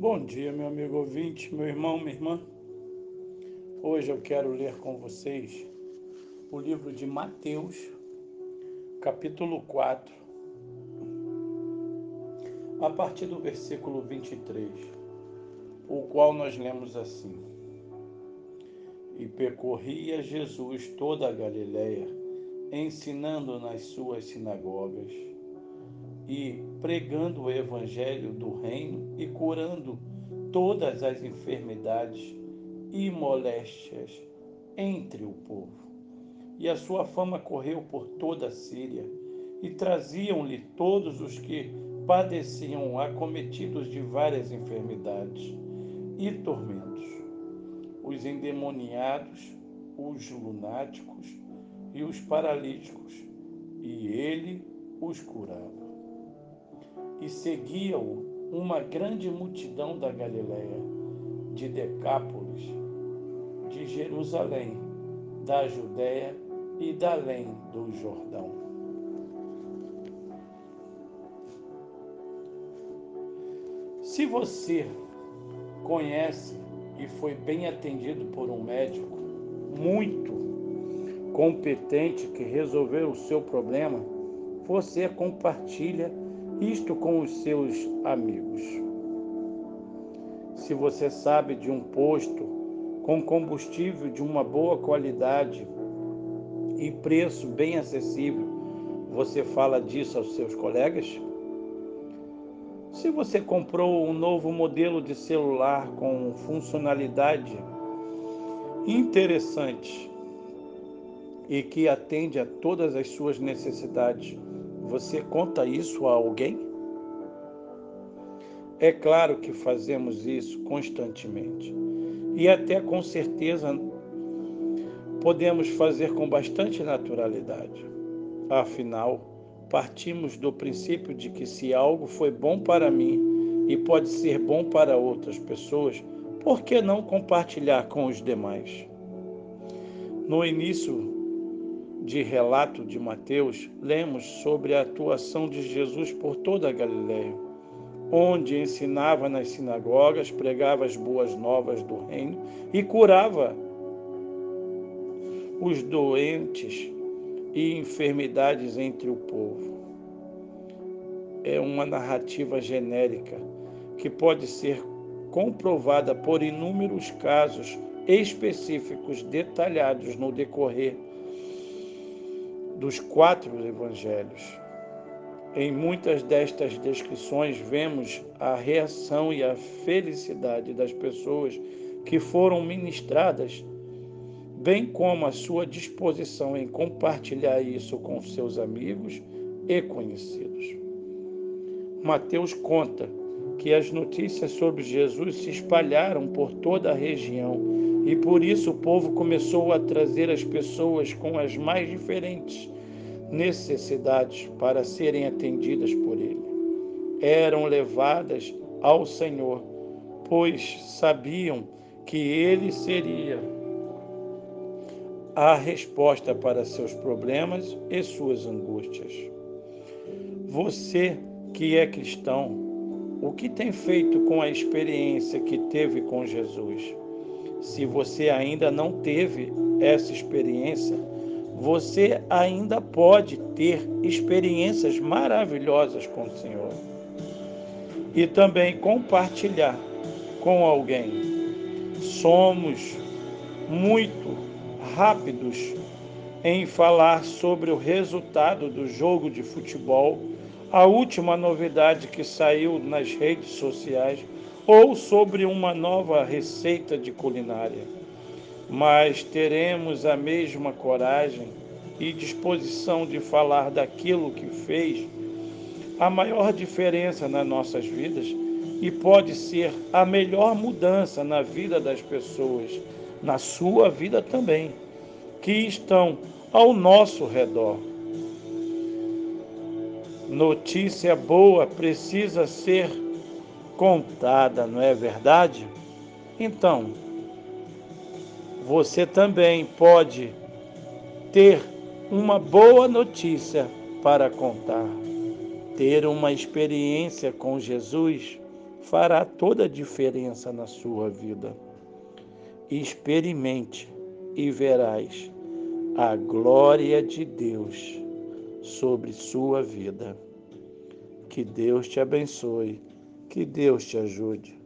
Bom dia, meu amigo ouvinte, meu irmão, minha irmã. Hoje eu quero ler com vocês o livro de Mateus, capítulo 4, a partir do versículo 23, o qual nós lemos assim: E percorria Jesus toda a Galiléia, ensinando nas suas sinagogas e pregando o evangelho do reino e curando todas as enfermidades e moléstias entre o povo. E a sua fama correu por toda a Síria, e traziam-lhe todos os que padeciam acometidos de várias enfermidades e tormentos, os endemoniados, os lunáticos e os paralíticos, e ele os curava e seguia-o uma grande multidão da Galiléia, de Decápolis, de Jerusalém, da Judéia e da além do Jordão. Se você conhece e foi bem atendido por um médico muito competente que resolveu o seu problema, você compartilha isto com os seus amigos. Se você sabe de um posto com combustível de uma boa qualidade e preço bem acessível, você fala disso aos seus colegas? Se você comprou um novo modelo de celular com funcionalidade interessante e que atende a todas as suas necessidades, você conta isso a alguém? É claro que fazemos isso constantemente. E até com certeza podemos fazer com bastante naturalidade. Afinal, partimos do princípio de que se algo foi bom para mim e pode ser bom para outras pessoas, por que não compartilhar com os demais? No início de relato de Mateus, lemos sobre a atuação de Jesus por toda a Galiléia, onde ensinava nas sinagogas, pregava as boas novas do reino e curava os doentes e enfermidades entre o povo. É uma narrativa genérica que pode ser comprovada por inúmeros casos específicos detalhados no decorrer dos quatro evangelhos. Em muitas destas descrições, vemos a reação e a felicidade das pessoas que foram ministradas, bem como a sua disposição em compartilhar isso com seus amigos e conhecidos. Mateus conta que as notícias sobre Jesus se espalharam por toda a região e por isso o povo começou a trazer as pessoas com as mais diferentes necessidades para serem atendidas por ele. Eram levadas ao Senhor, pois sabiam que ele seria a resposta para seus problemas e suas angústias. Você que é cristão, o que tem feito com a experiência que teve com Jesus? Se você ainda não teve essa experiência, você ainda pode ter experiências maravilhosas com o Senhor e também compartilhar com alguém. Somos muito rápidos em falar sobre o resultado do jogo de futebol, a última novidade que saiu nas redes sociais ou sobre uma nova receita de culinária. Mas teremos a mesma coragem e disposição de falar daquilo que fez a maior diferença nas nossas vidas e pode ser a melhor mudança na vida das pessoas, na sua vida também, que estão ao nosso redor. Notícia boa precisa ser contada, não é verdade? Então, você também pode ter uma boa notícia para contar. Ter uma experiência com Jesus fará toda a diferença na sua vida. Experimente e verás a glória de Deus sobre sua vida. Que Deus te abençoe, que Deus te ajude.